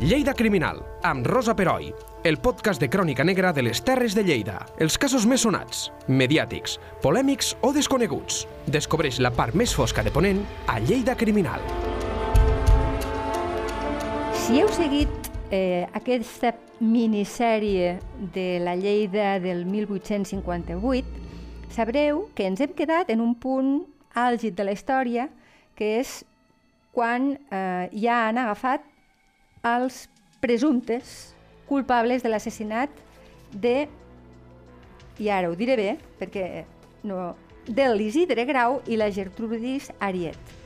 Lleida Criminal, amb Rosa Peroi, el podcast de crònica negra de les Terres de Lleida. Els casos més sonats, mediàtics, polèmics o desconeguts. Descobreix la part més fosca de Ponent a Lleida Criminal. Si heu seguit eh, aquesta minissèrie de la Lleida del 1858, sabreu que ens hem quedat en un punt àlgid de la història, que és quan eh, ja han agafat els presumptes culpables de l'assassinat de, i ara ho diré bé, perquè no, de l'Isidre Grau i la Gertrudis Ariet.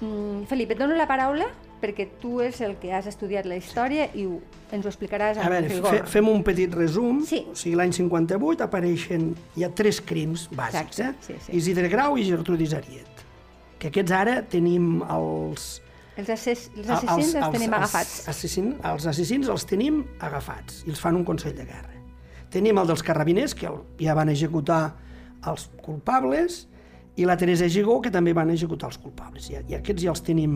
Mm, Felip, et dono la paraula perquè tu és el que has estudiat la història i ho, ens ho explicaràs A amb veure, rigor. fem un petit resum. Sí. O sigui, l'any 58 apareixen, hi ha tres crims bàsics, Exacte, eh? sí, sí. Isidre Grau i Gertrudis Ariet. Que aquests ara tenim els... Els, assass els assassins els, tenim agafats. Els, assassin, els assassins els tenim agafats i els fan un Consell de Guerra. Tenim el dels carrabiners, que ja van executar els culpables, i la Teresa Gigó, que també van executar els culpables. I, i aquests ja els tenim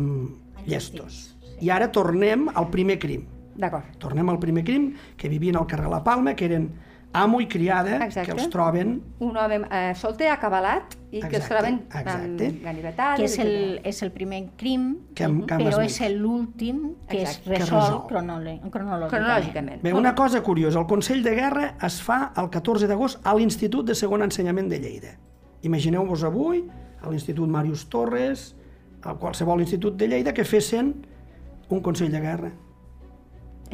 llestos. I ara tornem al primer crim. D'acord. Tornem al primer crim, que vivien al carrer La Palma, que eren amo i criada, Exacte. que els troben... Un home eh, solter, acabalat, i que els Exacte, troben exacte. amb ganivetades. que és el, és el primer crim, Que hem- que hem però és l'últim que es Exacte. Que resol, cronològicament. Cronològicament. Bé, una cosa curiosa, el Consell de Guerra es fa el 14 d'agost a l'Institut de Segon Ensenyament de Lleida. Imagineu-vos avui, a l'Institut Màrius Torres, a qualsevol institut de Lleida, que fessin un Consell de Guerra.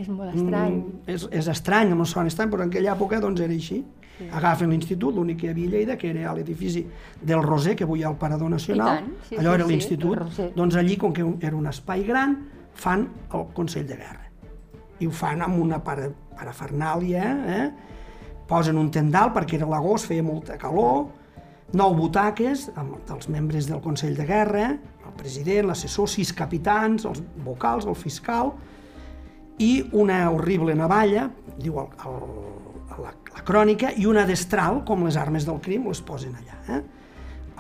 És molt estrany. Mm, és, és estrany, no sona estrany, però en aquella època doncs, era així. Sí. Agafen l'institut, l'únic que hi havia a Lleida, que era a l'edifici del Roser, que avui hi ha el Parador Nacional, tant, sí, allò sí, era sí, l'institut, doncs allí, com que era un espai gran, fan el Consell de Guerra. I ho fan amb una para, parafernàlia, eh? posen un tendal perquè era l'agost, feia molta calor, nou butaques amb els membres del Consell de Guerra, el president, l'assessor, sis capitans, els vocals, el fiscal, i una horrible navalla, diu el, el, la, la crònica, i una destral, com les armes del crim, les posen allà. Eh?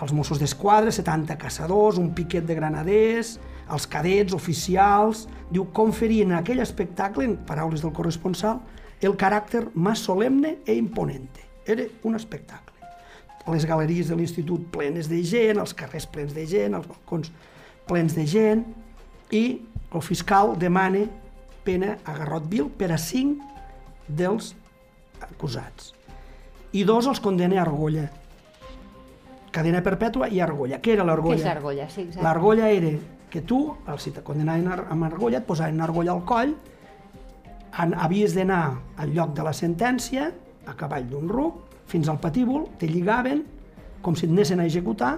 Els Mossos d'Esquadra, 70 caçadors, un piquet de granaders, els cadets, oficials... Diu, conferien en aquell espectacle, en paraules del corresponsal, el caràcter més solemne e imponente. Era un espectacle. Les galeries de l'institut plenes de gent, els carrers plens de gent, els balcons plens de gent, i el fiscal demana pena a garrot vil per a cinc dels acusats. I dos els condena a argolla. Cadena perpètua i argolla. Què era Què l'argolla? és l'argolla? Sí, exacte. L'argolla era que tu, si te condenaven amb argolla, et posaven argolla al coll, en, havies d'anar al lloc de la sentència, a cavall d'un ruc, fins al patíbul, te lligaven, com si et anessin a executar,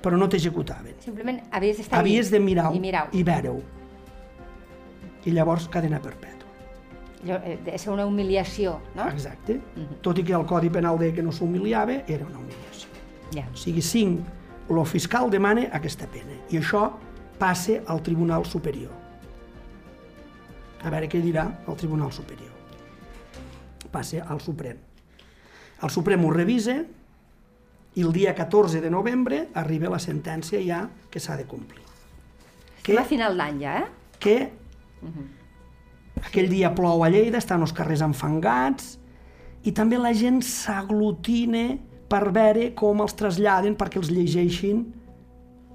però no t'executaven. Simplement havies d'estar Havies de mirar I mirar i veure-ho. I llavors cadena perpètua. Allò, eh, De ser una humiliació, no? Exacte. Tot i que el Codi Penal deia que no s'humiliava, era una humiliació. Ja. O sigui, cinc, el fiscal demana aquesta pena i això passa al Tribunal Superior. A veure què dirà el Tribunal Superior. Passa al Suprem. El Suprem ho revisa i el dia 14 de novembre arriba la sentència ja que s'ha de complir. Estem a final d'any ja, eh? que aquell dia plou a Lleida, estan els carrers enfangats i també la gent s'aglutina per veure com els traslladen perquè els llegeixin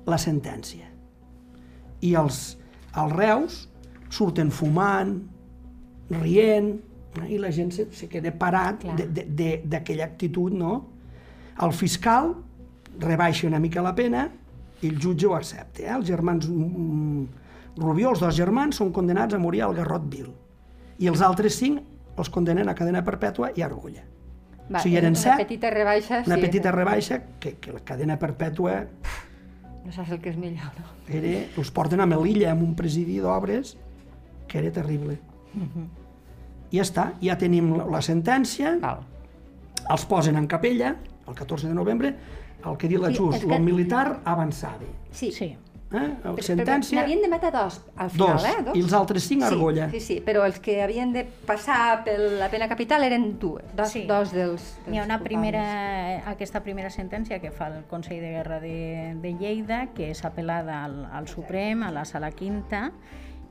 la sentència. I els, els reus surten fumant, rient, i la gent se, se queda parat d'aquella actitud, no? El fiscal rebaixa una mica la pena i el jutge ho accepta. Eh? Els germans mm, Rubió, els dos germans, són condenats a morir al Garrot Vil. I els altres cinc els condenen a cadena perpètua i a argolla. Va, o sigui, eren una set, petita rebaixa, una sí. petita rebaixa, que, que la cadena perpètua No saps el que és millor, no? era, els porten a Melilla, amb un presidi d'obres, que era terrible. I ja està, ja tenim la, la sentència, Val. els posen en capella, el 14 de novembre, el que diu la Sí, Just, és que- lo militar avançava. Sí. Sí. Eh? Però- sentència, N'havien de matar dos, al final, dos, eh? Dos. i els altres cinc a argolla. Sí, sí, sí, però els que havien de passar per la pena capital eren dues, dos, Sí. dos dels, dels Hi ha una culpables. primera, aquesta primera sentència que fa el Consell de Guerra de, de Lleida, que és apel·lada al, al Suprem, a la Sala Quinta,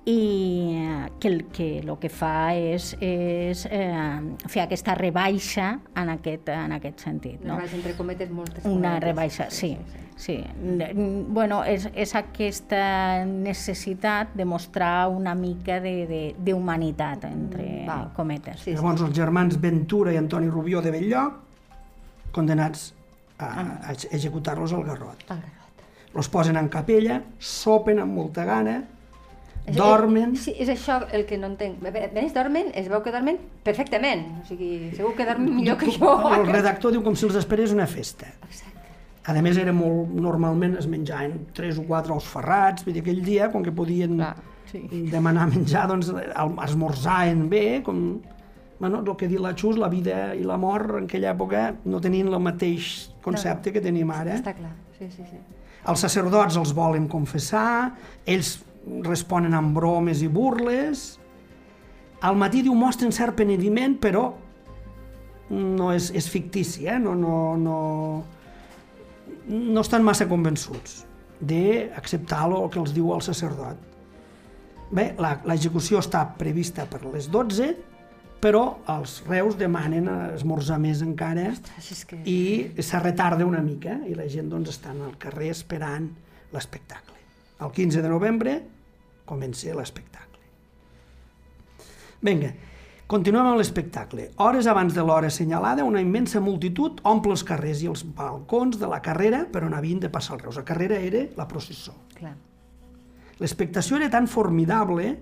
i eh, que el que, el que fa és, és eh, fer aquesta rebaixa en aquest, en aquest sentit. Una No? rebaixa entre cometes moltes Una cometes. rebaixa, sí. sí. N- Bueno, és, és aquesta necessitat de mostrar una mica de- de- d'humanitat, entre Mm, val. cometes. Sí, sí. Llavors els germans Ventura i Antoni Rubió de Belllloc, condenats a, Ah. a executar-los al garrot. El garrot. Los posen en capella, sopen amb molta gana, dormen... Sí, és això el que no entenc. Ells dormen, es veu que dormen perfectament. O sigui, segur que dormen millor que jo. El redactor diu com si els esperés una festa. Exacte. A més, era molt, normalment es menjaven tres o quatre ous ferrats, vull dir, aquell dia, com que podien Clar, sí. demanar menjar, doncs esmorzaven bé, com... Bueno, el que diu la Xus, la vida i la mort en aquella època no tenien el mateix concepte que tenim ara. Està clar, sí, sí, sí. Els sacerdots els volen confessar, ells responen amb bromes i burles. Al matí diu mostren cert penediment, però no és, és fictici, eh? no, no, no, no estan massa convençuts d'acceptar el que els diu el sacerdot. Bé, la- l'execució està prevista per les 12, però els reus demanen esmorzar més encara Ostres, que... i se retarda una mica i la gent doncs està al carrer esperant l'espectacle. El 15 de novembre comença l'espectacle. Vinga, continuem amb l'espectacle. Hores abans de l'hora assenyalada, una immensa multitud omple els carrers i els balcons de la carrera per on havien de passar els reus. La carrera era la processó. L'expectació era tan formidable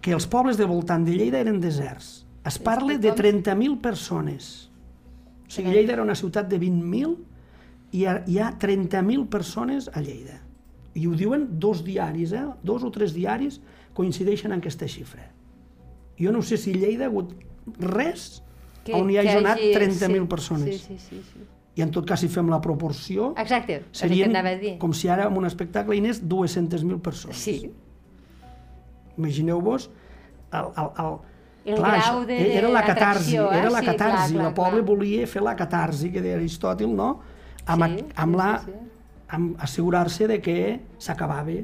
que els pobles del voltant de Lleida eren deserts. Es parla de 30.000 persones. O sigui, Lleida era una ciutat de 20.000 i hi ha 30.000 persones a Lleida. I ho diuen dos diaris, eh? dos o tres diaris coincideixen en aquesta xifra. Jo no sé si Lleida ha hagut res Que- on hi hagi anat hagi- 30.000 sí, persones. Sí, sí, sí, sí. I en tot cas, si fem la proporció, Exacte, serien dir. com si ara en un espectacle hi anés 200.000 persones. Sí, Imagineu-vos el, el, el, El grau de- era la catarsi, eh? era la Sí, catarsi, clar, clar, la pobla clar. volia fer la catarsi que deia Aristòtil, no? Amb, Sí, a- amb sí, la, sí, sí. Amb assegurar-se de que s'acabava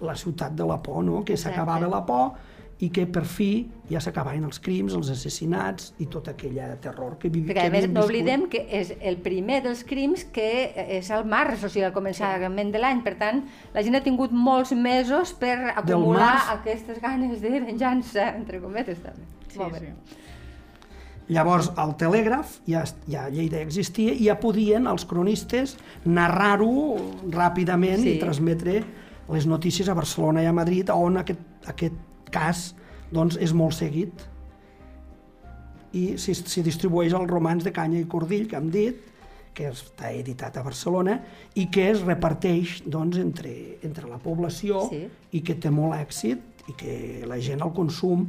la ciutat de la por, no? Que s'acabava la por i que per fi ja s'acabaven els crims, els assassinats i tot aquell terror que, vivi, perquè que a més no oblidem que és el primer dels crims que és al març, o sigui, al començament de l'any. Per tant, la gent ha tingut molts mesos per acumular març. aquestes ganes de venjança, entre cometes, també. Sí, Molt bé. sí. Llavors, el telègraf, ja, ja a Lleida existia, i ja podien els cronistes narrar-ho ràpidament Sí. i transmetre les notícies a Barcelona i a Madrid, on aquest, aquest cas doncs, és molt seguit. I s'hi s'hi distribueix el romanç de Canya i Cordill, que hem dit, que està editat a Barcelona i que es reparteix doncs, entre, entre la població Sí. i que té molt èxit i que la gent el consum.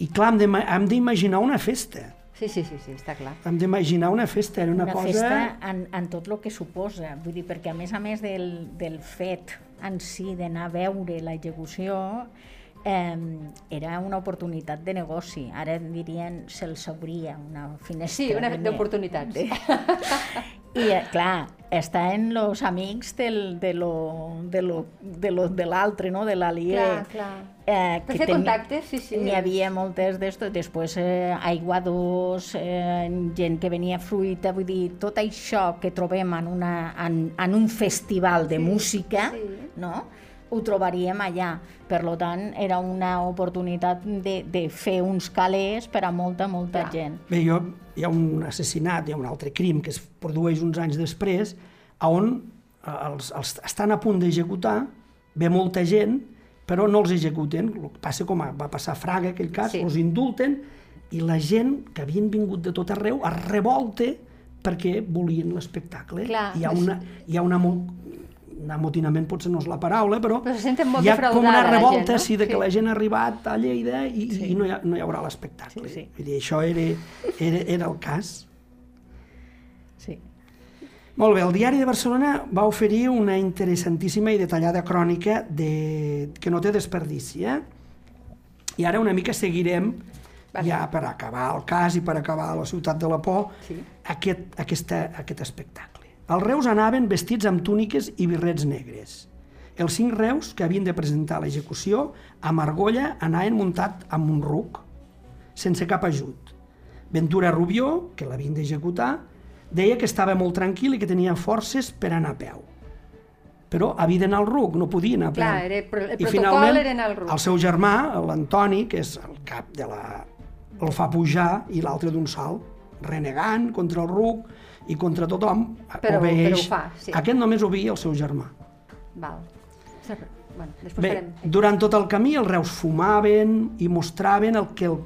I clar, hem d'ima- hem d'imaginar una festa. Sí, sí, sí, sí, està clar. Hem d'imaginar una festa, era una, una cosa... festa en, en tot el que suposa, vull dir, perquè a més a més del, del fet en si d'anar a veure l'execució, eh, era una oportunitat de negoci. Ara dirien se'ls s'obria una finestra. Sí, una de- d'oportunitats. I, eh, clar, està en los amics del, de lo, de lo, de lo, de l'altre, no? de l'aliè. Clar, clar. Eh, Per que fer teni- contactes, sí, sí. N'hi havia moltes d'estos, després eh, aiguadors, eh, gent que venia fruita, vull dir, tot això que trobem en, una, en, en un festival de Sí, música, sí. no? Ho trobaríem allà. Per lo tant, era una oportunitat de, de fer uns calés per a molta, molta Clar. gent. Bé, jo, hi ha un assassinat, hi ha un altre crim que es produeix uns anys després, on eh, els, els estan a punt d'executar, ve molta gent, però no els executen. El que passa com va passar a Fraga, aquell cas, Sí. els indulten, i la gent que havien vingut de tot arreu es revolte perquè volien l'espectacle. Hi ha una, hi ha una, mo- un amotinament potser no és la paraula, però, Però se hi ha com una la revolta gent, no? sí, de que Sí. la gent ha arribat a Lleida i, Sí. i no, hi ha, no hi haurà l'espectacle. Sí, sí. Vull dir, això era, era, era el cas. Sí. Molt bé, el Diari de Barcelona va oferir una interessantíssima i detallada crònica de... que no té desperdici, eh? I ara una mica seguirem, Vale. ja per acabar el cas i per acabar la ciutat de la por, Sí. aquest, aquesta, aquest espectacle. Els reus anaven vestits amb túniques i birrets negres. els cinc reus que havien de presentar a l'execució amb argolla anaven muntat amb un ruc, sense cap ajut. Ventura Rubió, que l'havien d'executar, deia que estava molt tranquil i que tenia forces per anar a peu. Però havia d'anar al RUC, no podia anar a peu. Clar, era, el I protocol finalment, era anar al RUC. el seu germà, l'Antoni, que és el cap de la... el fa pujar i l'altre d'un salt, renegant contra el RUC i contra tothom, Però- obeeix. però ho fa, sí. Aquest només obeïa el seu germà. Val. Bueno, després Bé, farem... durant tot el camí els reus fumaven i mostraven el que el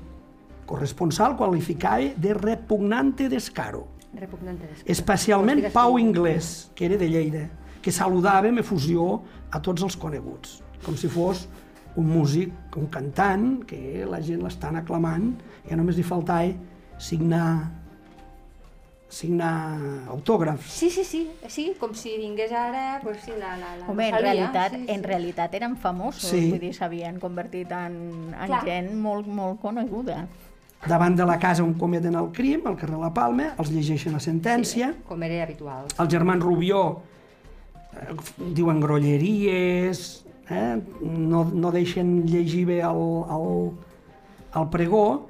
corresponsal qualificava de repugnante descaro. Repugnante després. Especialment Pau. Inglés, que era de Lleida, que saludava amb efusió a tots els coneguts, com si fos un músic, un cantant, que la gent l'estan aclamant, i només li faltava signar, signar autògrafs. Sí, sí, sí, sí, com si vingués ara, pues sí, la, la, la Home, en realitat, sí, en sí. realitat eren famosos, Sí. vull dir, s'havien convertit en, en Clar. gent molt, molt coneguda. Davant de la casa on cometen el crim, al carrer La Palma, els llegeixen la sentència, Sí, com era habitual. els germans Rubió eh, diuen grolleries, eh? no, no deixen llegir bé el, el, el pregó,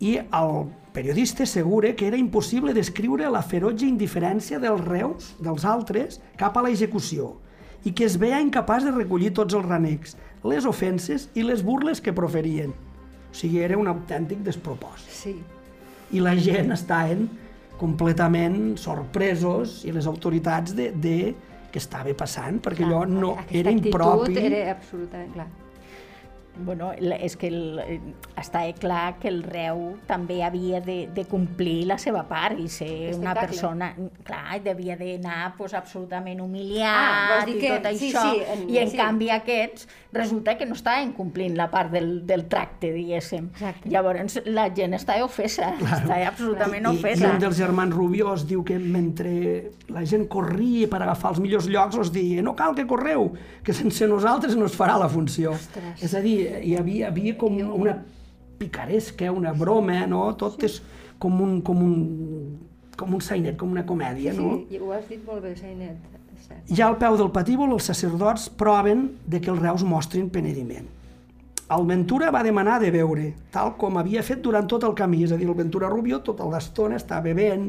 i el periodista assegura que era impossible descriure la ferotge indiferència dels reus, dels altres, cap a l'execució, i que es veia incapaç de recollir tots els renecs, les ofenses i les burles que proferien. O sigui, era un autèntic despropòsit Sí. i la gent estaven completament sorpresos i les autoritats de, de què estava passant, perquè allò no Aquesta era actitud impropi. Era absolutament clar. Bueno, és que el, eh, està clar que el reu també havia de, de complir la seva part i ser una persona... Clar, devia d'anar pues, absolutament humiliat Ah, vols dir i que- tot sí, això. sí, en- I en sí. canvi aquests resulta que no estaven complint la part del, del tracte, diguéssim. Exacte. Llavors la gent estava ofesa, estava absolutament I, I ofesa. un dels germans Rubiós diu que mentre la gent corria per agafar els millors llocs, els deia no cal que correu, que sense nosaltres no es farà la funció. Ostres. És a dir, hi havia, havia com una picaresca, una broma, no? Tot és com un, com un, com un sainet, com una comèdia, no? Sí, ho has dit molt bé, Sainet. Ja al peu del patíbul, els sacerdots proven de que els reus mostrin penediment. El Ventura va demanar de beure, tal com havia fet durant tot el camí, és a dir, el Ventura Rubio tota l'estona està bevent,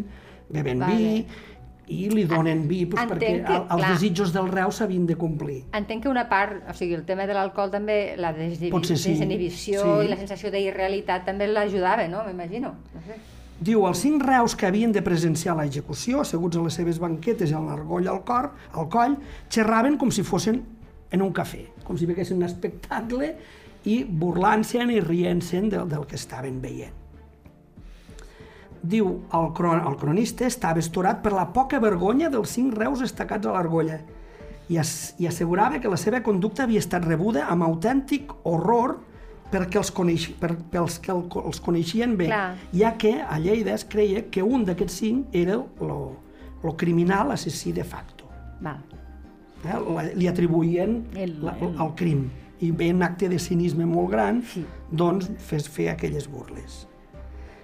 bevent Vale. vi, i li donen vi pues, Entenc perquè que, el, els clar. desitjos del reu s'havien de complir. Entenc que una part, o sigui, el tema de l'alcohol també, la Potser sí, desinhibició sí. i la sensació d'irrealitat també l'ajudava, no? M'imagino. No sé. Diu, els cinc reus que havien de presenciar l'execució, asseguts a les seves banquetes amb l'argoll al cor, al coll, xerraven com si fossin en un cafè, com si veguessin un espectacle i burlant-se'n i rient-se'n del, del que estaven veient. Diu, el, cron el cronista estava estorat per la poca vergonya dels cinc reus estacats a l'argolla i, as i assegurava que la seva conducta havia estat rebuda amb autèntic horror perquè els, coneix per, pels que el, els coneixien bé, Clar. ja que a Lleida es creia que un d'aquests cinc era lo, lo criminal assassí de facto. Val. Eh? La- Li atribuïen El- la, el- el crim i ve un acte de cinisme molt gran, Sí. doncs fes fer aquelles burles.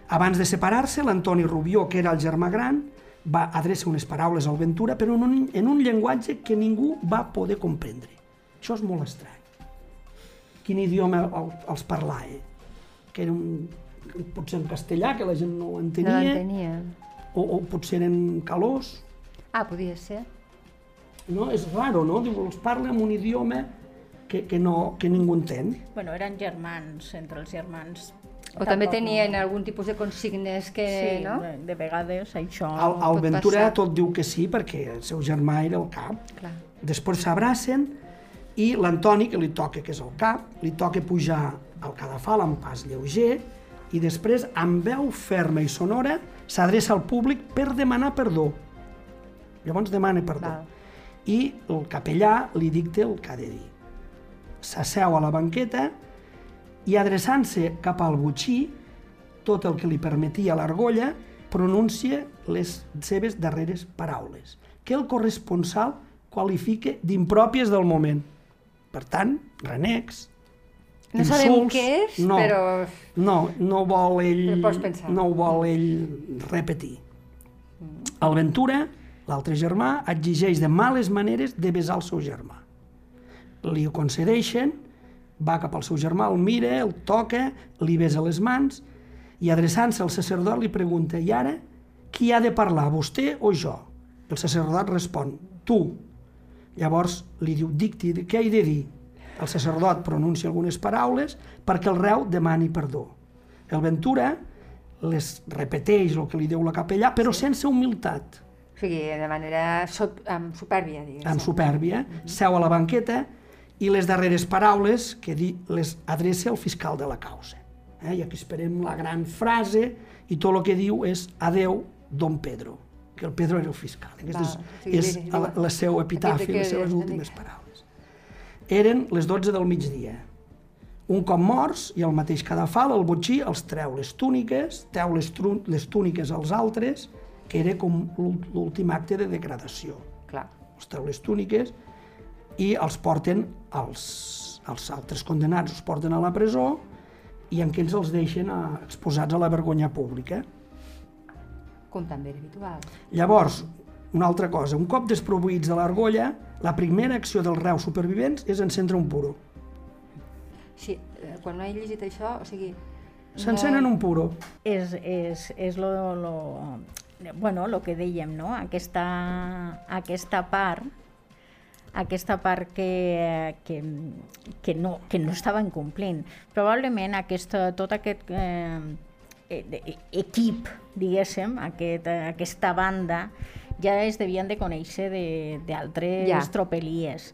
Abans de separar-se, l'Antoni Rubió, que era el germà gran, va adreçar unes paraules al Ventura, però en un, en un llenguatge que ningú va poder comprendre. Això és molt estrany. Quin idioma el, els parlava? Que era un, potser en castellà, que la gent no ho No entenia, l'entenia. o, o potser en calós, Ah, podia ser. no? És raro, no? Diu, els parla en un idioma que, que, no, que ningú entén. Bueno, eren germans, entre els germans. O també tenien no. algun tipus de consignes que, Sí, no? de, de vegades això... El, el Ventura passar. tot diu que sí perquè el seu germà era el cap. Clar. Després s'abracen i l'Antoni, que li toca, que és el cap, li toca pujar al cadafal amb pas lleuger i després, amb veu ferma i sonora, s'adreça al públic per demanar perdó. Llavors demana perdó. Val. I el capellà li dicta el que ha de dir. S'asseu a la banqueta i adreçant-se cap al butxí, tot el que li permetia l'argolla, pronuncia les seves darreres paraules, que el corresponsal qualifica d'impròpies del moment. Per tant, renecs, No sabem insults, què és, no, però... No, no vol ell... No ho vol ell repetir. El Ventura, l'altre germà, exigeix de males maneres de besar el seu germà. li ho concedeixen, va cap al seu germà, el mira, el toca, li besa les mans i adreçant-se al sacerdot li pregunta i ara qui ha de parlar, vostè o jo? El sacerdot respon, tu. Llavors li diu, dicti, què he de dir? El sacerdot pronuncia algunes paraules perquè el reu demani perdó. El Ventura les repeteix el que li diu la capellà, però sense humilitat, O sigui, de manera sop, amb supèrbia, diguéssim. amb supèrbia, seu a la banqueta i les darreres paraules que di, les adreça al fiscal de la causa. Eh? I aquí esperem la gran frase i tot el que diu és adeu, don Pedro, que el Pedro era el fiscal. Aquesta és, és la, la seu epitafi, les seves últimes paraules. Eren les 12 del migdia. Un cop morts, i el mateix cadafal, el botxí els treu les túniques, treu les, les túniques als altres, que era com l'úl- l'últim acte de degradació Clar. els treu les túniques i els porten als, els altres condenats, els porten a la presó i en aquells els deixen a, exposats a la vergonya pública. Com també era habitual. Llavors, una altra cosa, un cop desproveïts de l'argolla, la primera acció dels reus supervivents és encendre un puro. Sí, eh, quan no he llegit això, o sigui... S'encenen un puro. és, és, és lo, lo, bueno, lo que dèiem, no? aquesta, aquesta part aquesta part que, que, que, no, que no estaven complint. Probablement aquesta, tot aquest eh, eh, equip, diguéssim, aquest, aquesta banda, ja es devien de conèixer de- d'altres Ja. tropelies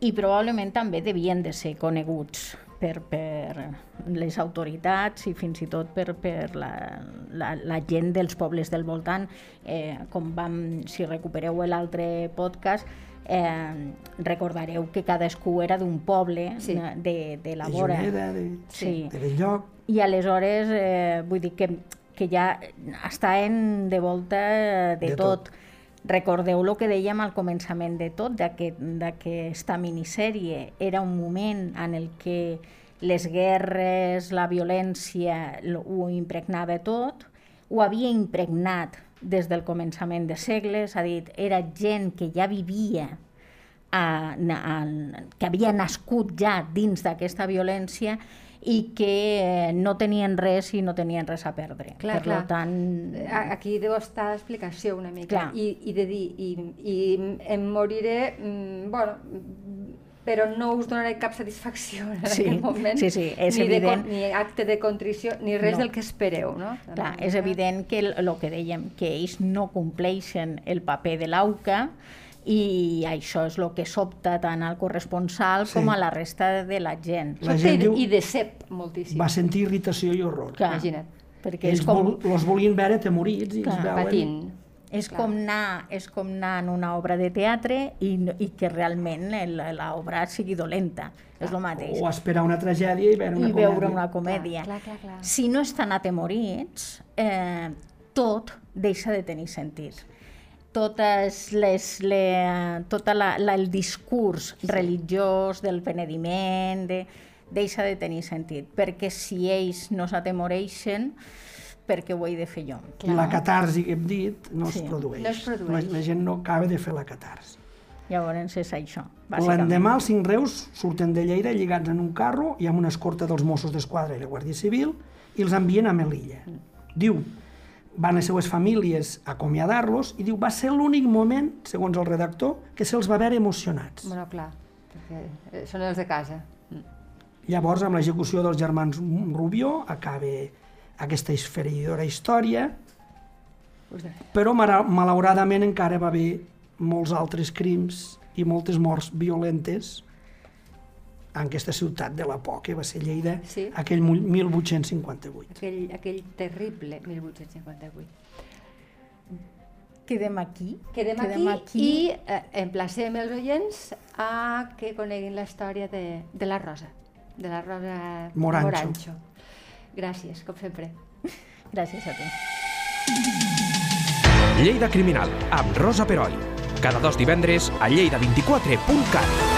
i probablement també devien de ser coneguts per, per les autoritats i fins i tot per, per la, la, la gent dels pobles del voltant. Eh, com vam, si recupereu l'altre podcast, eh, recordareu que cadascú era d'un poble Sí. eh, de, de la De vora. Juneda, de, Sí. de Belllloc. I aleshores, eh, vull dir que, que ja estaven de volta de, De tot. tot. Recordeu el que dèiem al començament de tot, d'aquest- d'aquesta minissèrie. Era un moment en el que les guerres, la violència lo- ho impregnava tot, ho havia impregnat des del començament de segles, ha dit, era gent que ja vivia a, a, que havia nascut ja dins d'aquesta violència i que eh, no tenien res i no tenien res a perdre. Clar, per clar. tant, Aquí deu estar l'explicació una mica. Clar. I, I de dir, i, i em moriré, mm, bueno, però no us donaré cap satisfacció en Sí, aquest moment. sí, sí, és ni de evident. con- ni acte de contrició, ni res No. del que espereu, no? clar, és evident que el, el que dèiem, que ells no compleixen el paper de l'AUCA i això és el que sobta tant al corresponsal Sí. com a la resta de la gent. La Sobte gent i, diu- i decep moltíssim. Va sentir irritació i horror. Clar, Imagina't. perquè Ells és com, vol, los volien veure atemorits i Clar, els veuen... Patint. És, clar. com anar, és com anar en una obra de teatre i, i que realment l'obra sigui dolenta. És el mateix. O esperar una tragèdia i veure una I comèdia. veure una comèdia. Clar, clar, clar. Si no estan atemorits, eh, tot deixa de tenir sentit. Totes les, le, tota la, la, el discurs religiós del penediment de, deixa de tenir sentit, perquè si ells no s'atemoreixen, per què ho he de fer jo? I la catarsi que hem dit no Sí. es produeix. No es produeix. La, la gent no acaba de fer la catarsi. Llavors és això, bàsicament. L'endemà els cinc reus surten de Lleida lligats en un carro i amb una escorta dels Mossos d'Esquadra i la Guàrdia Civil i els envien a Melilla. Diu, van les seues famílies a acomiadar-los i diu, va ser l'únic moment, segons el redactor, que se'ls va veure emocionats. Bueno, clar, perquè eh, són els de casa. Llavors, amb l'execució dels germans Rubió, acaba aquesta esfereïdora història, però malauradament encara va haver molts altres crims i moltes morts violentes en aquesta ciutat de la por, que va ser Lleida, Sí. aquell mu- 1858. aquell, aquell terrible 1858. Quedem aquí. Quedem, Quedem aquí, aquí. i eh, emplacem els oients a que coneguin la història de, de la Rosa, de la Rosa Morancho. Morancho. Gràcies, com sempre. Gràcies a tu. Lleida Criminal, amb Rosa Peroi. Cada dos divendres a lleida24.cat.